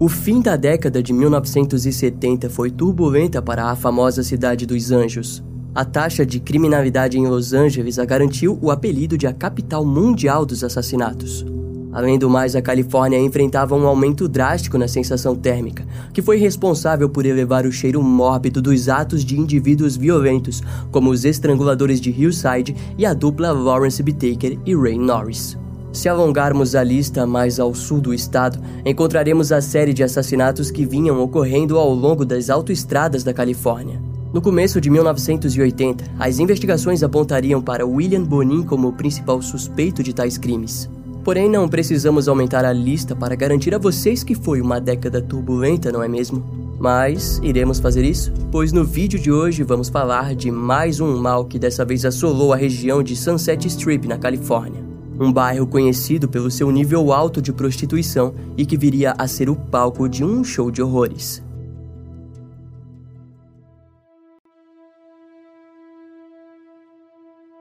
O fim da década de 1970 foi turbulenta para a famosa cidade dos Anjos. A taxa de criminalidade em Los Angeles a garantiu o apelido de a capital mundial dos assassinatos. Além do mais, a Califórnia enfrentava um aumento drástico na sensação térmica, que foi responsável por elevar o cheiro mórbido dos atos de indivíduos violentos, como os estranguladores de Hillside e a dupla Lawrence B. Taker e Ray Norris. Se alongarmos a lista mais ao sul do estado, encontraremos a série de assassinatos que vinham ocorrendo ao longo das autoestradas da Califórnia. No começo de 1980, as investigações apontariam para William Bonin como o principal suspeito de tais crimes. Porém, não precisamos aumentar a lista para garantir a vocês que foi uma década turbulenta, não é mesmo? Mas iremos fazer isso, pois no vídeo de hoje vamos falar de mais um mal que dessa vez assolou a região de Sunset Strip, na Califórnia um bairro conhecido pelo seu nível alto de prostituição e que viria a ser o palco de um show de horrores.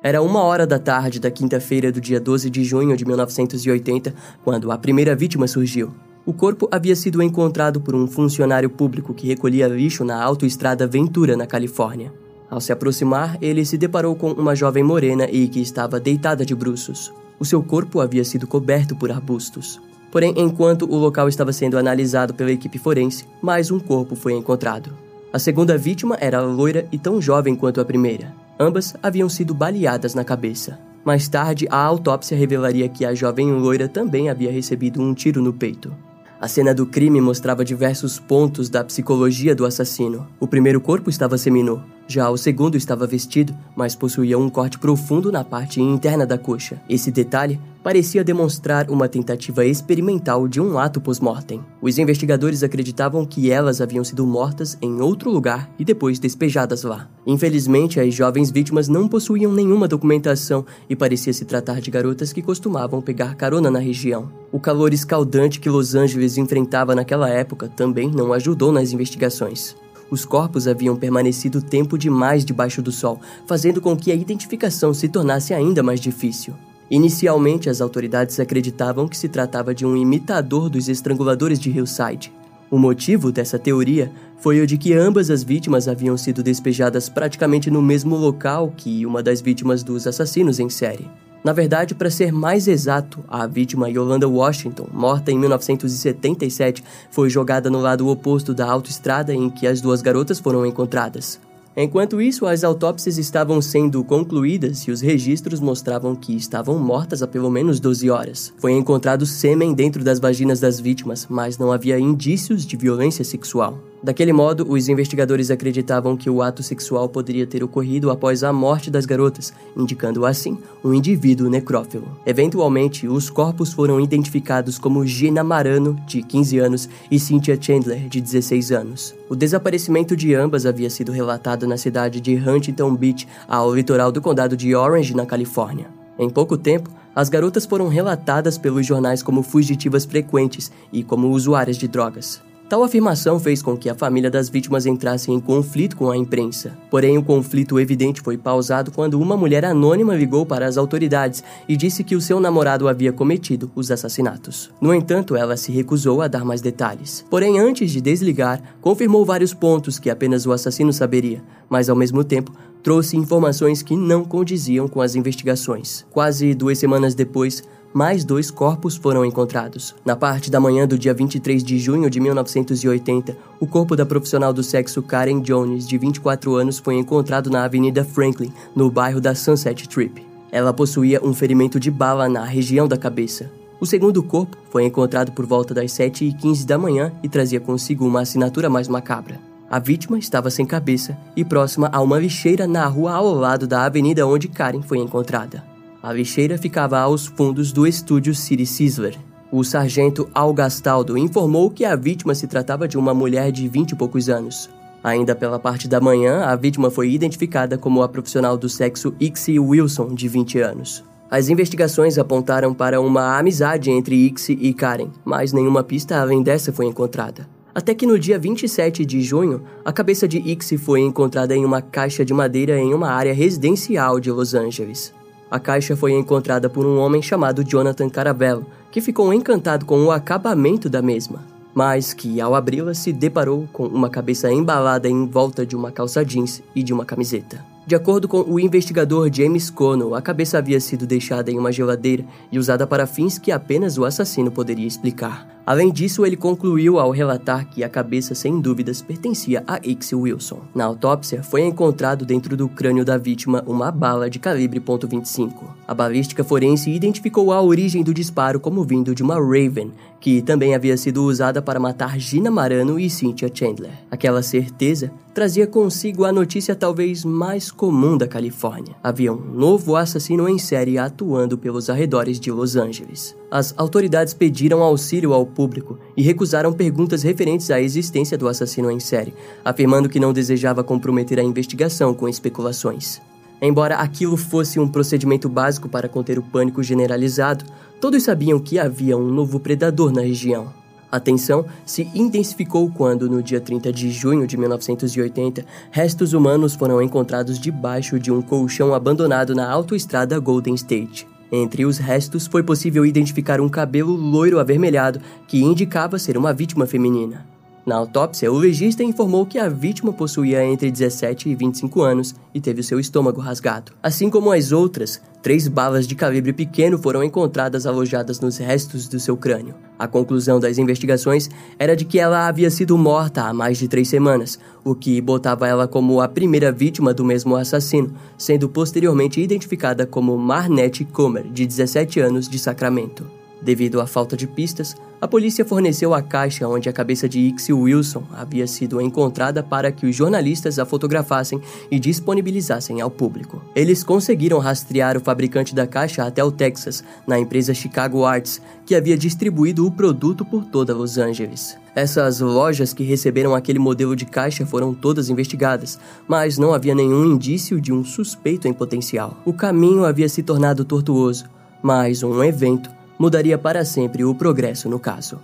Era uma hora da tarde da quinta-feira do dia 12 de junho de 1980 quando a primeira vítima surgiu. O corpo havia sido encontrado por um funcionário público que recolhia lixo na autoestrada Ventura, na Califórnia. Ao se aproximar, ele se deparou com uma jovem morena e que estava deitada de bruços. O seu corpo havia sido coberto por arbustos. Porém, enquanto o local estava sendo analisado pela equipe forense, mais um corpo foi encontrado. A segunda vítima era loira e tão jovem quanto a primeira. Ambas haviam sido baleadas na cabeça. Mais tarde, a autópsia revelaria que a jovem loira também havia recebido um tiro no peito. A cena do crime mostrava diversos pontos da psicologia do assassino. O primeiro corpo estava seminu, já o segundo estava vestido, mas possuía um corte profundo na parte interna da coxa. Esse detalhe parecia demonstrar uma tentativa experimental de um ato pós-mortem. Os investigadores acreditavam que elas haviam sido mortas em outro lugar e depois despejadas lá. Infelizmente, as jovens vítimas não possuíam nenhuma documentação e parecia se tratar de garotas que costumavam pegar carona na região. O calor escaldante que Los Angeles enfrentava naquela época também não ajudou nas investigações. Os corpos haviam permanecido tempo demais debaixo do sol, fazendo com que a identificação se tornasse ainda mais difícil. Inicialmente, as autoridades acreditavam que se tratava de um imitador dos estranguladores de Hillside. O motivo dessa teoria foi o de que ambas as vítimas haviam sido despejadas praticamente no mesmo local que uma das vítimas dos assassinos em série. Na verdade, para ser mais exato, a vítima Yolanda Washington, morta em 1977, foi jogada no lado oposto da autoestrada em que as duas garotas foram encontradas. Enquanto isso, as autópsias estavam sendo concluídas e os registros mostravam que estavam mortas há pelo menos 12 horas. Foi encontrado sêmen dentro das vaginas das vítimas, mas não havia indícios de violência sexual. Daquele modo, os investigadores acreditavam que o ato sexual poderia ter ocorrido após a morte das garotas, indicando assim um indivíduo necrófilo. Eventualmente, os corpos foram identificados como Gina Marano, de 15 anos, e Cynthia Chandler, de 16 anos. O desaparecimento de ambas havia sido relatado na cidade de Huntington Beach, ao litoral do condado de Orange, na Califórnia. Em pouco tempo, as garotas foram relatadas pelos jornais como fugitivas frequentes e como usuárias de drogas. Tal afirmação fez com que a família das vítimas entrasse em conflito com a imprensa. Porém, o conflito evidente foi pausado quando uma mulher anônima ligou para as autoridades e disse que o seu namorado havia cometido os assassinatos. No entanto, ela se recusou a dar mais detalhes. Porém, antes de desligar, confirmou vários pontos que apenas o assassino saberia, mas ao mesmo tempo trouxe informações que não condiziam com as investigações. Quase duas semanas depois, mais dois corpos foram encontrados. Na parte da manhã do dia 23 de junho de 1980, o corpo da profissional do sexo Karen Jones, de 24 anos, foi encontrado na Avenida Franklin, no bairro da Sunset Strip. Ela possuía um ferimento de bala na região da cabeça. O segundo corpo foi encontrado por volta das 7h15 da manhã e trazia consigo uma assinatura mais macabra. A vítima estava sem cabeça e próxima a uma lixeira na rua ao lado da avenida onde Karen foi encontrada. A lixeira ficava aos fundos do estúdio City Sizzler. O sargento Al Gastaldo informou que a vítima se tratava de uma mulher de vinte e poucos anos. Ainda pela parte da manhã, a vítima foi identificada como a profissional do sexo Ixie Wilson, de 20 anos. As investigações apontaram para uma amizade entre Ixie e Karen, mas nenhuma pista além dessa foi encontrada. Até que no dia 27 de junho, a cabeça de Ixie foi encontrada em uma caixa de madeira em uma área residencial de Los Angeles. A caixa foi encontrada por um homem chamado Jonathan Caravello, que ficou encantado com o acabamento da mesma. mas que ao abri-la se deparou com uma cabeça embalada em volta de uma calça jeans e de uma camiseta. De acordo com o investigador James Connell, a cabeça havia sido deixada em uma geladeira e usada para fins que apenas o assassino poderia explicar. Além disso, ele concluiu ao relatar que a cabeça sem dúvidas pertencia a Ixie Wilson. Na autópsia, foi encontrado dentro do crânio da vítima uma bala de calibre .25. A balística forense identificou a origem do disparo como vindo de uma Raven, que também havia sido usada para matar Gina Marano e Cynthia Chandler. Aquela certeza trazia consigo a notícia talvez mais comum da Califórnia. Havia um novo assassino em série atuando pelos arredores de Los Angeles. As autoridades pediram auxílio ao público e recusaram perguntas referentes à existência do assassino em série, afirmando que não desejava comprometer a investigação com especulações. Embora aquilo fosse um procedimento básico para conter o pânico generalizado, todos sabiam que havia um novo predador na região. A tensão se intensificou quando, no dia 30 de junho de 1980, restos humanos foram encontrados debaixo de um colchão abandonado na autoestrada Golden State. Entre os restos, foi possível identificar um cabelo loiro avermelhado que indicava ser uma vítima feminina. Na autópsia, o legista informou que a vítima possuía entre 17 e 25 anos e teve seu estômago rasgado. Assim como as outras, três balas de calibre pequeno foram encontradas alojadas nos restos do seu crânio. A conclusão das investigações era de que ela havia sido morta há mais de três semanas, o que botava ela como a primeira vítima do mesmo assassino, sendo posteriormente identificada como Marnette Comer, de 17 anos, de Sacramento. Devido à falta de pistas, a polícia forneceu a caixa onde a cabeça de Ixie Wilson havia sido encontrada para que os jornalistas a fotografassem e disponibilizassem ao público. Eles conseguiram rastrear o fabricante da caixa até o Texas, na empresa Chicago Arts, que havia distribuído o produto por toda Los Angeles. Essas lojas que receberam aquele modelo de caixa foram todas investigadas, mas não havia nenhum indício de um suspeito em potencial. O caminho havia se tornado tortuoso, mas um evento mudaria para sempre o progresso no caso.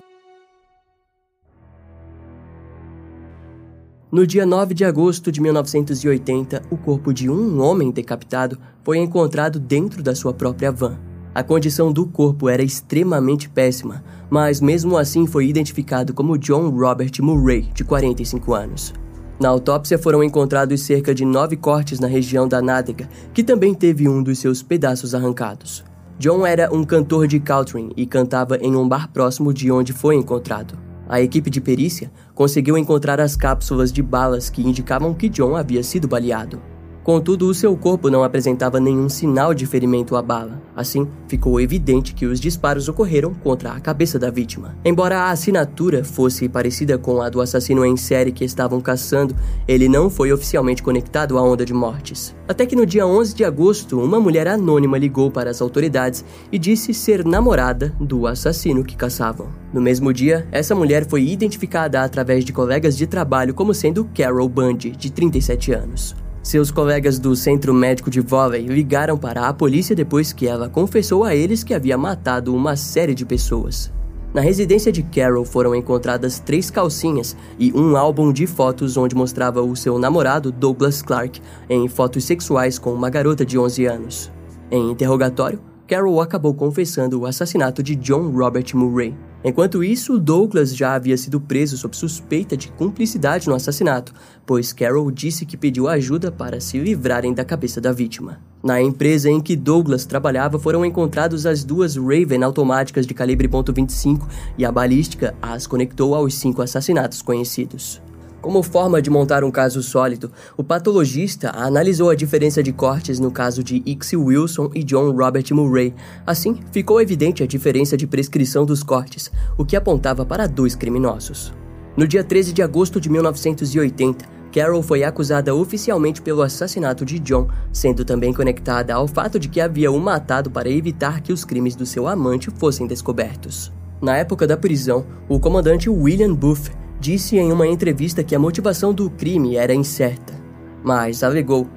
No dia 9 de agosto de 1980, o corpo de um homem decapitado foi encontrado dentro da sua própria van. A condição do corpo era extremamente péssima, mas mesmo assim foi identificado como John Robert Murray, de 45 anos. Na autópsia foram encontrados cerca de nove cortes na região da nádega, que também teve um dos seus pedaços arrancados. John era um cantor de country e cantava em um bar próximo de onde foi encontrado. A equipe de perícia conseguiu encontrar as cápsulas de balas que indicavam que John havia sido baleado. Contudo, o seu corpo não apresentava nenhum sinal de ferimento à bala. Assim, ficou evidente que os disparos ocorreram contra a cabeça da vítima. Embora a assinatura fosse parecida com a do assassino em série que estavam caçando, ele não foi oficialmente conectado à onda de mortes. Até que no dia 11 de agosto, uma mulher anônima ligou para as autoridades e disse ser namorada do assassino que caçavam. No mesmo dia, essa mulher foi identificada através de colegas de trabalho como sendo Carol Bundy, de 37 anos. Seus colegas do centro médico de vôlei ligaram para a polícia depois que ela confessou a eles que havia matado uma série de pessoas. Na residência de Carol foram encontradas três calcinhas e um álbum de fotos onde mostrava o seu namorado Douglas Clark em fotos sexuais com uma garota de 11 anos. Em interrogatório, Carol acabou confessando o assassinato de John Robert Murray. Enquanto isso, Douglas já havia sido preso sob suspeita de cumplicidade no assassinato, pois Carol disse que pediu ajuda para se livrarem da cabeça da vítima. Na empresa em que Douglas trabalhava foram encontradas as duas Raven automáticas de calibre .25 e a balística as conectou aos cinco assassinatos conhecidos. Como forma de montar um caso sólido, o patologista analisou a diferença de cortes no caso de Ixie Wilson e John Robert Murray. Assim, ficou evidente a diferença de prescrição dos cortes, o que apontava para dois criminosos. No dia 13 de agosto de 1980, Carol foi acusada oficialmente pelo assassinato de John, sendo também conectada ao fato de que havia o matado para evitar que os crimes do seu amante fossem descobertos. Na época da prisão, o comandante William Booth disse em uma entrevista que a motivação do crime era incerta, mas alegou: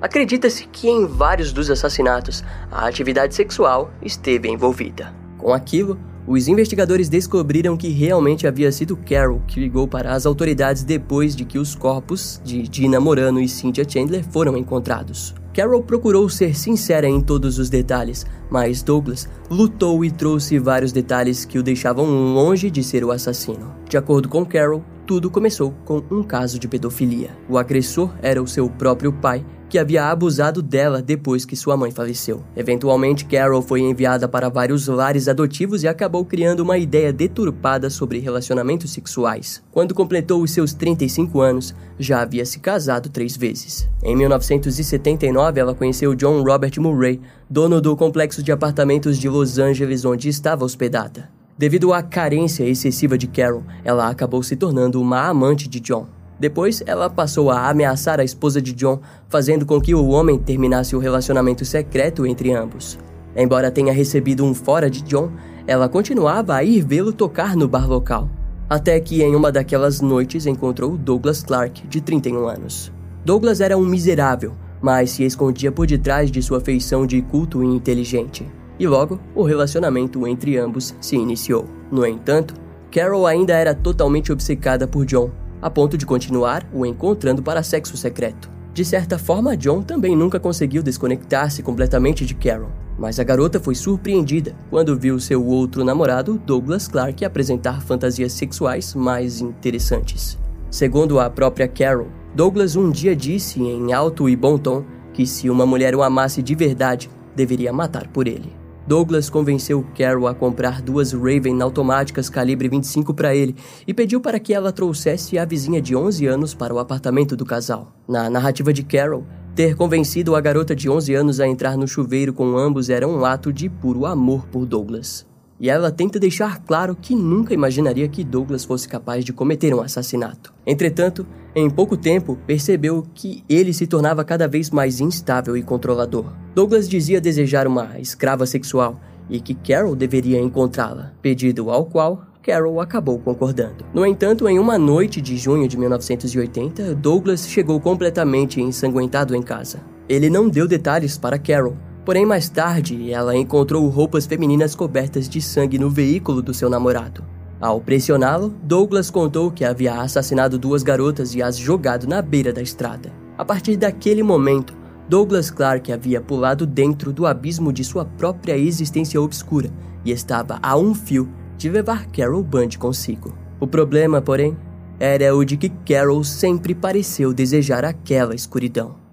Acredita-se que em vários dos assassinatos a atividade sexual esteve envolvida. Com aquilo, os investigadores descobriram que realmente havia sido Carol que ligou para as autoridades depois de que os corpos de Dina Morano e Cynthia Chandler foram encontrados. Carol procurou ser sincera em todos os detalhes, mas Douglas lutou e trouxe vários detalhes que o deixavam longe de ser o assassino. De acordo com Carol, tudo começou com um caso de pedofilia. O agressor era o seu próprio pai, que havia abusado dela depois que sua mãe faleceu. Eventualmente, Carol foi enviada para vários lares adotivos e acabou criando uma ideia deturpada sobre relacionamentos sexuais. Quando completou os seus 35 anos, já havia se casado três vezes. Em 1979, ela conheceu John Robert Murray, dono do complexo de apartamentos de Los Angeles onde estava hospedada. Devido à carência excessiva de Carol, ela acabou se tornando uma amante de John. Depois, ela passou a ameaçar a esposa de John, fazendo com que o homem terminasse o relacionamento secreto entre ambos. Embora tenha recebido um fora de John, ela continuava a ir vê-lo tocar no bar local. Até que em uma daquelas noites encontrou Douglas Clark, de 31 anos. Douglas era um miserável, mas se escondia por detrás de sua feição de culto e inteligente. E logo, o relacionamento entre ambos se iniciou. No entanto, Carol ainda era totalmente obcecada por John a ponto de continuar o encontrando para sexo secreto. De certa forma, John também nunca conseguiu desconectar-se completamente de Carol, mas a garota foi surpreendida quando viu seu outro namorado, Douglas Clark, apresentar fantasias sexuais mais interessantes. Segundo a própria Carol, Douglas um dia disse em alto e bom tom que se uma mulher o amasse de verdade, deveria matar por ele. Douglas convenceu Carol a comprar duas Raven automáticas calibre 25 para ele e pediu para que ela trouxesse a vizinha de 11 anos para o apartamento do casal. Na narrativa de Carol, ter convencido a garota de 11 anos a entrar no chuveiro com ambos era um ato de puro amor por Douglas. E ela tenta deixar claro que nunca imaginaria que Douglas fosse capaz de cometer um assassinato. Entretanto, em pouco tempo, percebeu que ele se tornava cada vez mais instável e controlador. Douglas dizia desejar uma escrava sexual e que Carol deveria encontrá-la, pedido ao qual Carol acabou concordando. No entanto, em uma noite de junho de 1980, Douglas chegou completamente ensanguentado em casa. Ele não deu detalhes para Carol, Porém, mais tarde, ela encontrou roupas femininas cobertas de sangue no veículo do seu namorado. Ao pressioná-lo, Douglas contou que havia assassinado duas garotas e as jogado na beira da estrada. A partir daquele momento, Douglas Clark havia pulado dentro do abismo de sua própria existência obscura e estava a um fio de levar Carol Bund consigo. O problema, porém, era o de que Carol sempre pareceu desejar aquela escuridão.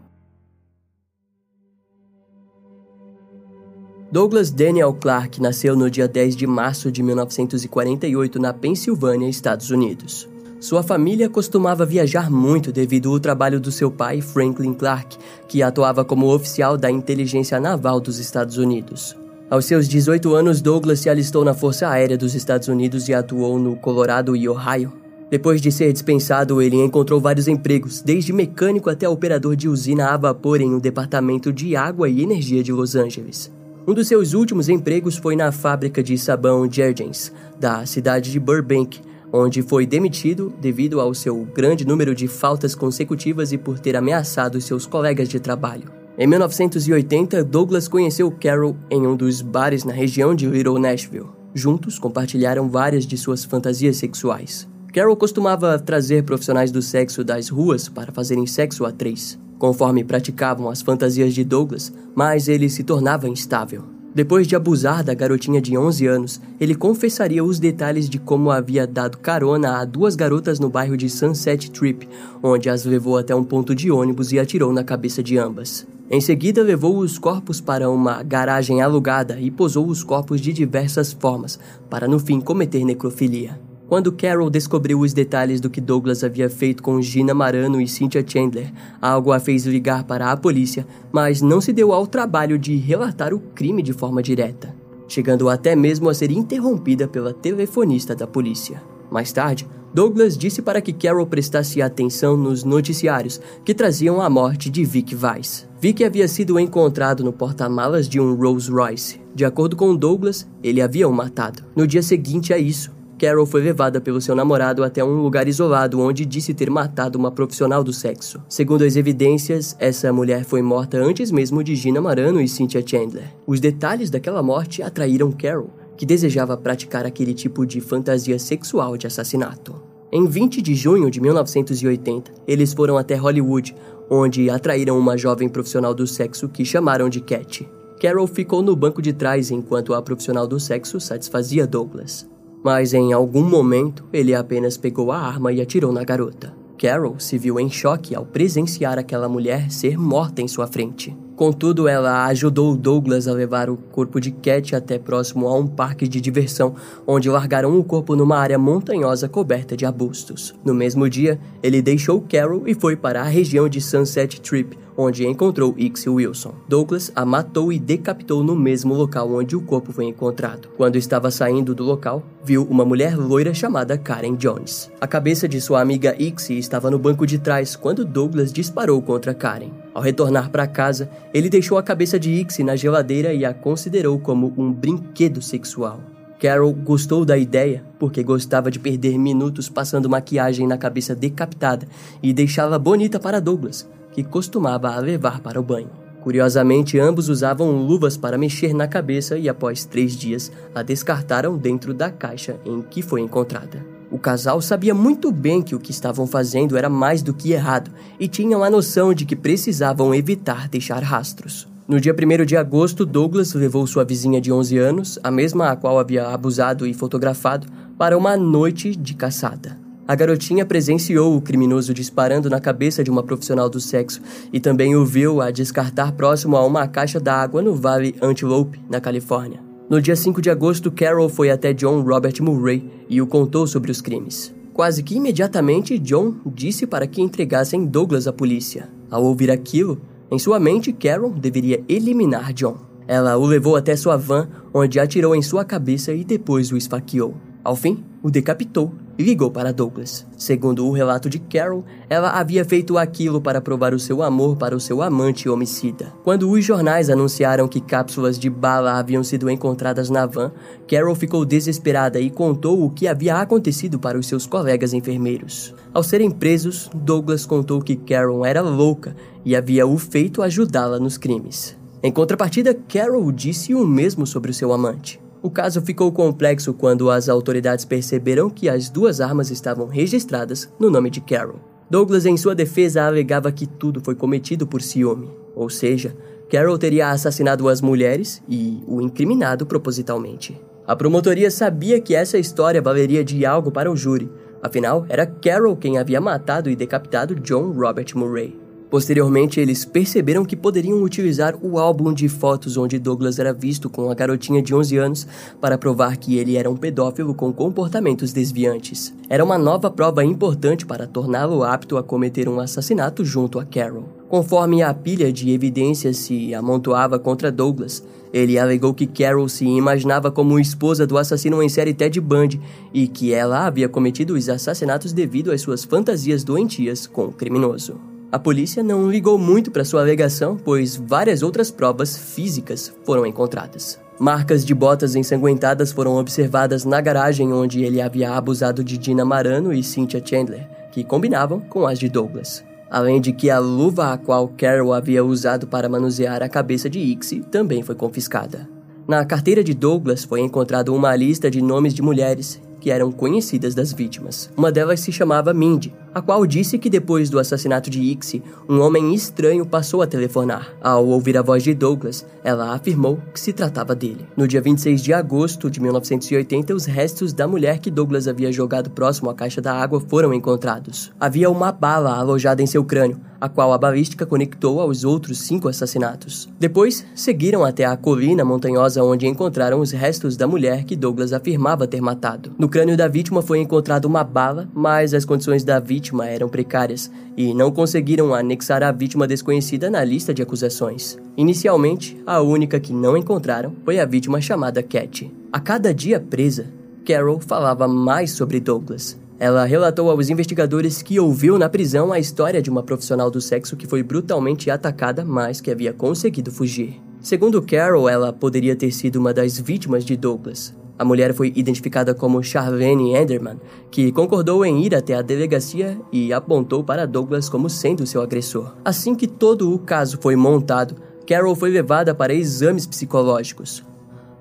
Douglas Daniel Clark nasceu no dia 10 de março de 1948 na Pensilvânia, Estados Unidos. Sua família costumava viajar muito devido ao trabalho do seu pai, Franklin Clark, que atuava como oficial da inteligência naval dos Estados Unidos. Aos seus 18 anos, Douglas se alistou na Força Aérea dos Estados Unidos e atuou no Colorado e Ohio. Depois de ser dispensado, ele encontrou vários empregos, desde mecânico até operador de usina a vapor em um departamento de água e energia de Los Angeles. Um dos seus últimos empregos foi na fábrica de sabão Jergens, da cidade de Burbank, onde foi demitido devido ao seu grande número de faltas consecutivas e por ter ameaçado seus colegas de trabalho. Em 1980, Douglas conheceu Carol em um dos bares na região de Little Nashville. Juntos compartilharam várias de suas fantasias sexuais. Carol costumava trazer profissionais do sexo das ruas para fazerem sexo a três. Conforme praticavam as fantasias de Douglas, mais ele se tornava instável. Depois de abusar da garotinha de 11 anos, ele confessaria os detalhes de como havia dado carona a duas garotas no bairro de Sunset Trip, onde as levou até um ponto de ônibus e atirou na cabeça de ambas. Em seguida, levou os corpos para uma garagem alugada e posou os corpos de diversas formas, para no fim cometer necrofilia. Quando Carol descobriu os detalhes do que Douglas havia feito com Gina Marano e Cynthia Chandler, algo a fez ligar para a polícia, mas não se deu ao trabalho de relatar o crime de forma direta, chegando até mesmo a ser interrompida pela telefonista da polícia. Mais tarde, Douglas disse para que Carol prestasse atenção nos noticiários que traziam a morte de Vic Weiss. Vic havia sido encontrado no porta-malas de um Rolls Royce. De acordo com Douglas, ele havia o matado. No dia seguinte a isso, Carol foi levada pelo seu namorado até um lugar isolado onde disse ter matado uma profissional do sexo. Segundo as evidências, essa mulher foi morta antes mesmo de Gina Marano e Cynthia Chandler. Os detalhes daquela morte atraíram Carol, que desejava praticar aquele tipo de fantasia sexual de assassinato. Em 20 de junho de 1980, eles foram até Hollywood, onde atraíram uma jovem profissional do sexo que chamaram de Cat. Carol ficou no banco de trás enquanto a profissional do sexo satisfazia Douglas. Mas em algum momento, ele apenas pegou a arma e atirou na garota. Carol se viu em choque ao presenciar aquela mulher ser morta em sua frente. Contudo, ela ajudou Douglas a levar o corpo de Cat até próximo a um parque de diversão, onde largaram o corpo numa área montanhosa coberta de arbustos. No mesmo dia, ele deixou Carol e foi para a região de Sunset Trip, onde encontrou Ixie Wilson. Douglas a matou e decapitou no mesmo local onde o corpo foi encontrado. Quando estava saindo do local, viu uma mulher loira chamada Karen Jones. A cabeça de sua amiga Ixie estava no banco de trás quando Douglas disparou contra Karen. Ao retornar para casa, ele deixou a cabeça de Ixie na geladeira e a considerou como um brinquedo sexual. Carol gostou da ideia porque gostava de perder minutos passando maquiagem na cabeça decapitada e deixava bonita para Douglas, que costumava a levar para o banho. Curiosamente, ambos usavam luvas para mexer na cabeça e, após três dias, a descartaram dentro da caixa em que foi encontrada. O casal sabia muito bem que o que estavam fazendo era mais do que errado e tinham a noção de que precisavam evitar deixar rastros. No dia 1 de agosto, Douglas levou sua vizinha de 11 anos, a mesma a qual havia abusado e fotografado, para uma noite de caçada. A garotinha presenciou o criminoso disparando na cabeça de uma profissional do sexo e também o viu a descartar próximo a uma caixa d'água no Vale Antelope, na Califórnia. No dia 5 de agosto, Carol foi até John Robert Murray e o contou sobre os crimes. Quase que imediatamente, John disse para que entregassem Douglas à polícia. Ao ouvir aquilo, em sua mente, Carol deveria eliminar John. Ela o levou até sua van, onde atirou em sua cabeça e depois o esfaqueou. Ao fim, o decapitou ligou para Douglas. Segundo o relato de Carol, ela havia feito aquilo para provar o seu amor para o seu amante homicida. Quando os jornais anunciaram que cápsulas de bala haviam sido encontradas na van, Carol ficou desesperada e contou o que havia acontecido para os seus colegas enfermeiros. Ao serem presos, Douglas contou que Carol era louca e havia o feito ajudá-la nos crimes. Em contrapartida, Carol disse o mesmo sobre o seu amante. O caso ficou complexo quando as autoridades perceberam que as duas armas estavam registradas no nome de Carol. Douglas, em sua defesa, alegava que tudo foi cometido por ciúme, ou seja, Carol teria assassinado as mulheres e o incriminado propositalmente. A promotoria sabia que essa história valeria de algo para o júri, afinal, era Carol quem havia matado e decapitado John Robert Murray. Posteriormente, eles perceberam que poderiam utilizar o álbum de fotos onde Douglas era visto com a garotinha de 11 anos para provar que ele era um pedófilo com comportamentos desviantes. Era uma nova prova importante para torná-lo apto a cometer um assassinato junto a Carol. Conforme a pilha de evidências se amontoava contra Douglas, ele alegou que Carol se imaginava como esposa do assassino em série Ted Bundy e que ela havia cometido os assassinatos devido às suas fantasias doentias com o criminoso. A polícia não ligou muito para sua alegação, pois várias outras provas físicas foram encontradas. Marcas de botas ensanguentadas foram observadas na garagem onde ele havia abusado de Dina Marano e Cynthia Chandler, que combinavam com as de Douglas. Além de que a luva a qual Carol havia usado para manusear a cabeça de Ixie também foi confiscada. Na carteira de Douglas foi encontrada uma lista de nomes de mulheres que eram conhecidas das vítimas. Uma delas se chamava Mindy, a qual disse que depois do assassinato de Ixie, um homem estranho passou a telefonar. Ao ouvir a voz de Douglas, ela afirmou que se tratava dele. No dia 26 de agosto de 1980, os restos da mulher que Douglas havia jogado próximo à caixa da água foram encontrados. Havia uma bala alojada em seu crânio, a qual a balística conectou aos outros cinco assassinatos. Depois, seguiram até a colina montanhosa onde encontraram os restos da mulher que Douglas afirmava ter matado. No crânio da vítima foi encontrada uma bala, mas as condições da vítima eram precárias e não conseguiram anexar a vítima desconhecida na lista de acusações. Inicialmente, a única que não encontraram foi a vítima chamada Cat. A cada dia presa, Carol falava mais sobre Douglas. Ela relatou aos investigadores que ouviu na prisão a história de uma profissional do sexo que foi brutalmente atacada, mas que havia conseguido fugir. Segundo Carol, ela poderia ter sido uma das vítimas de Douglas. A mulher foi identificada como Charlene Enderman, que concordou em ir até a delegacia e apontou para Douglas como sendo seu agressor. Assim que todo o caso foi montado, Carol foi levada para exames psicológicos.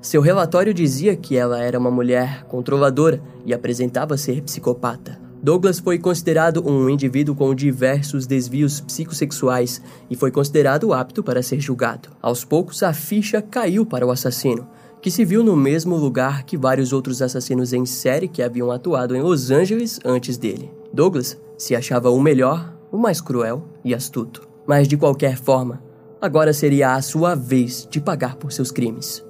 Seu relatório dizia que ela era uma mulher controladora e apresentava ser psicopata. Douglas foi considerado um indivíduo com diversos desvios psicossexuais e foi considerado apto para ser julgado. Aos poucos, a ficha caiu para o assassino, que se viu no mesmo lugar que vários outros assassinos em série que haviam atuado em Los Angeles antes dele. Douglas se achava o melhor, o mais cruel e astuto. Mas de qualquer forma, agora seria a sua vez de pagar por seus crimes.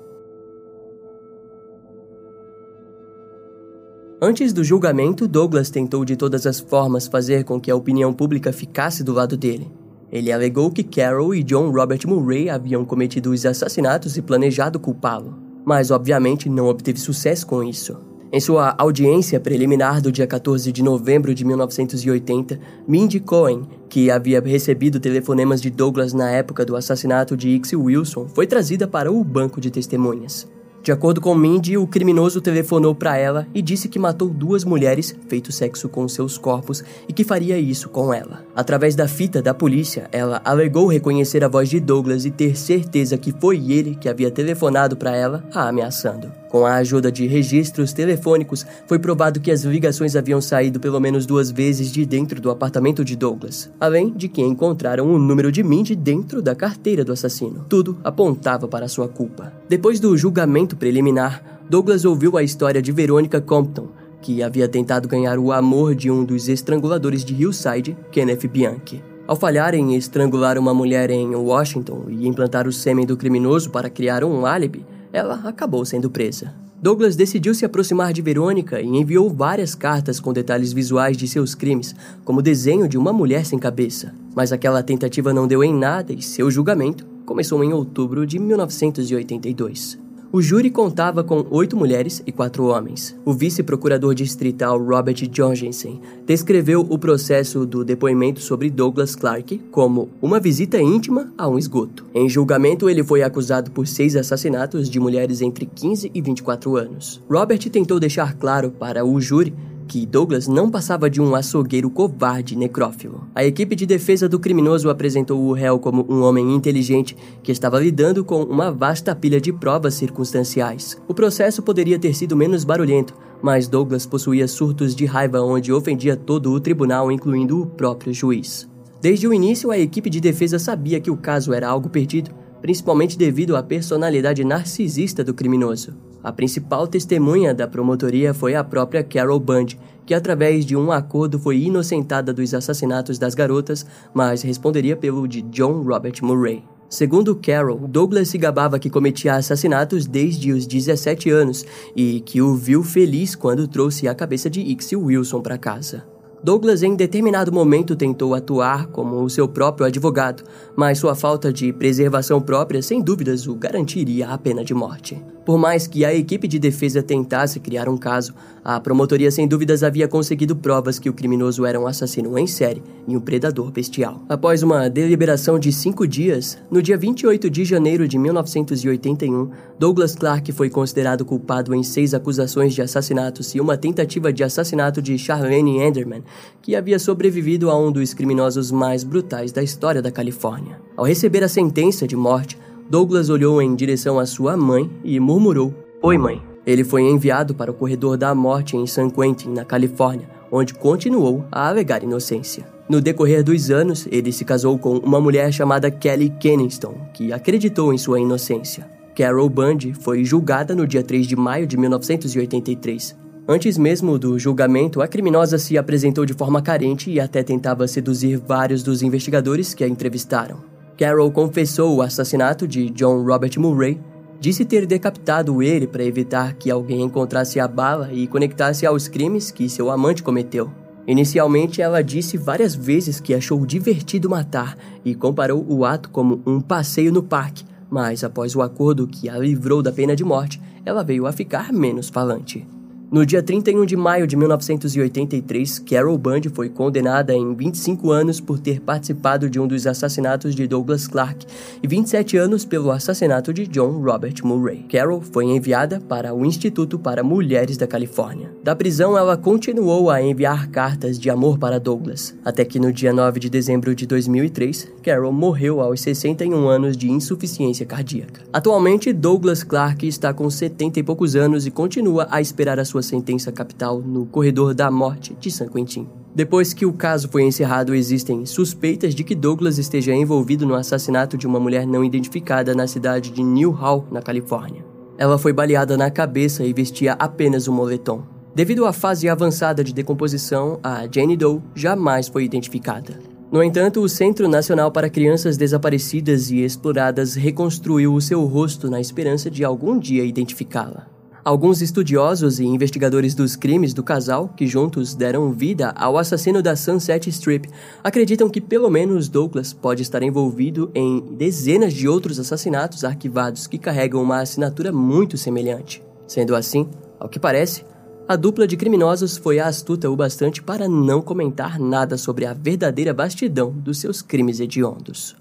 Antes do julgamento, Douglas tentou de todas as formas fazer com que a opinião pública ficasse do lado dele. Ele alegou que Carol e John Robert Murray haviam cometido os assassinatos e planejado culpá-lo, mas obviamente não obteve sucesso com isso. Em sua audiência preliminar do dia 14 de novembro de 1980, Mindy Cohen, que havia recebido telefonemas de Douglas na época do assassinato de Ixie Wilson, foi trazida para o banco de testemunhas. De acordo com Mindy, o criminoso telefonou para ela e disse que matou duas mulheres, feito sexo com seus corpos e que faria isso com ela. Através da fita da polícia, ela alegou reconhecer a voz de Douglas e ter certeza que foi ele que havia telefonado para ela, a ameaçando. Com a ajuda de registros telefônicos, foi provado que as ligações haviam saído pelo menos duas vezes de dentro do apartamento de Douglas, além de que encontraram o número de Mindy dentro da carteira do assassino. Tudo apontava para sua culpa. Depois do julgamento preliminar, Douglas ouviu a história de Veronica Compton, que havia tentado ganhar o amor de um dos estranguladores de Hillside, Kenneth Bianchi. Ao falhar em estrangular uma mulher em Washington e implantar o sêmen do criminoso para criar um álibi, ela acabou sendo presa. Douglas decidiu se aproximar de Verônica e enviou várias cartas com detalhes visuais de seus crimes, como desenho de uma mulher sem cabeça. Mas aquela tentativa não deu em nada e seu julgamento começou em outubro de 1982. O júri contava com oito mulheres e quatro homens. O vice-procurador distrital Robert Jorgensen descreveu o processo do depoimento sobre Douglas Clark como uma visita íntima a um esgoto. Em julgamento, ele foi acusado por seis assassinatos de mulheres entre 15 e 24 anos. Robert tentou deixar claro para o júri que Douglas não passava de um açougueiro covarde necrófilo. A equipe de defesa do criminoso apresentou o réu como um homem inteligente que estava lidando com uma vasta pilha de provas circunstanciais. O processo poderia ter sido menos barulhento, mas Douglas possuía surtos de raiva onde ofendia todo o tribunal, incluindo o próprio juiz. Desde o início, a equipe de defesa sabia que o caso era algo perdido, principalmente devido à personalidade narcisista do criminoso. A principal testemunha da promotoria foi a própria Carol Bund, que através de um acordo foi inocentada dos assassinatos das garotas, mas responderia pelo de John Robert Murray. Segundo Carol, Douglas se gabava que cometia assassinatos desde os 17 anos e que o viu feliz quando trouxe a cabeça de Ixie Wilson para casa. Douglas, em determinado momento, tentou atuar como o seu próprio advogado, mas sua falta de preservação própria, sem dúvidas, o garantiria a pena de morte. Por mais que a equipe de defesa tentasse criar um caso, a promotoria sem dúvidas havia conseguido provas que o criminoso era um assassino em série e um predador bestial. Após uma deliberação de cinco dias, no dia 28 de janeiro de 1981, Douglas Clark foi considerado culpado em seis acusações de assassinatos e uma tentativa de assassinato de Charlene Enderman, que havia sobrevivido a um dos criminosos mais brutais da história da Califórnia. Ao receber a sentença de morte, Douglas olhou em direção à sua mãe e murmurou: Oi, mãe. Ele foi enviado para o corredor da morte em San Quentin, na Califórnia, onde continuou a alegar inocência. No decorrer dos anos, ele se casou com uma mulher chamada Kelly Kenniston, que acreditou em sua inocência. Carol Bundy foi julgada no dia 3 de maio de 1983. Antes mesmo do julgamento, a criminosa se apresentou de forma carente e até tentava seduzir vários dos investigadores que a entrevistaram. Carol confessou o assassinato de John Robert Murray, disse ter decapitado ele para evitar que alguém encontrasse a bala e conectasse aos crimes que seu amante cometeu. Inicialmente, ela disse várias vezes que achou divertido matar e comparou o ato como um passeio no parque, mas após o acordo que a livrou da pena de morte, ela veio a ficar menos falante. No dia 31 de maio de 1983, Carol Bundy foi condenada em 25 anos por ter participado de um dos assassinatos de Douglas Clark e 27 anos pelo assassinato de John Robert Murray. Carol foi enviada para o Instituto para Mulheres da Califórnia. Da prisão, ela continuou a enviar cartas de amor para Douglas, até que no dia 9 de dezembro de 2003, Carol morreu aos 61 anos de insuficiência cardíaca. Atualmente, Douglas Clark está com 70 e poucos anos e continua a esperar a sua sentença capital no corredor da morte de San Quentin. Depois que o caso foi encerrado, existem suspeitas de que Douglas esteja envolvido no assassinato de uma mulher não identificada na cidade de Newhall, na Califórnia. Ela foi baleada na cabeça e vestia apenas um moletom. Devido à fase avançada de decomposição, a Jane Doe jamais foi identificada. No entanto, o Centro Nacional para Crianças Desaparecidas e Exploradas reconstruiu o seu rosto na esperança de algum dia identificá-la. Alguns estudiosos e investigadores dos crimes do casal, que juntos deram vida ao assassino da Sunset Strip, acreditam que pelo menos Douglas pode estar envolvido em dezenas de outros assassinatos arquivados que carregam uma assinatura muito semelhante. Sendo assim, ao que parece, a dupla de criminosos foi astuta o bastante para não comentar nada sobre a verdadeira bastidão dos seus crimes hediondos.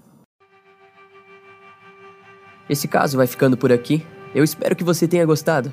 Esse caso vai ficando por aqui. Eu espero que você tenha gostado.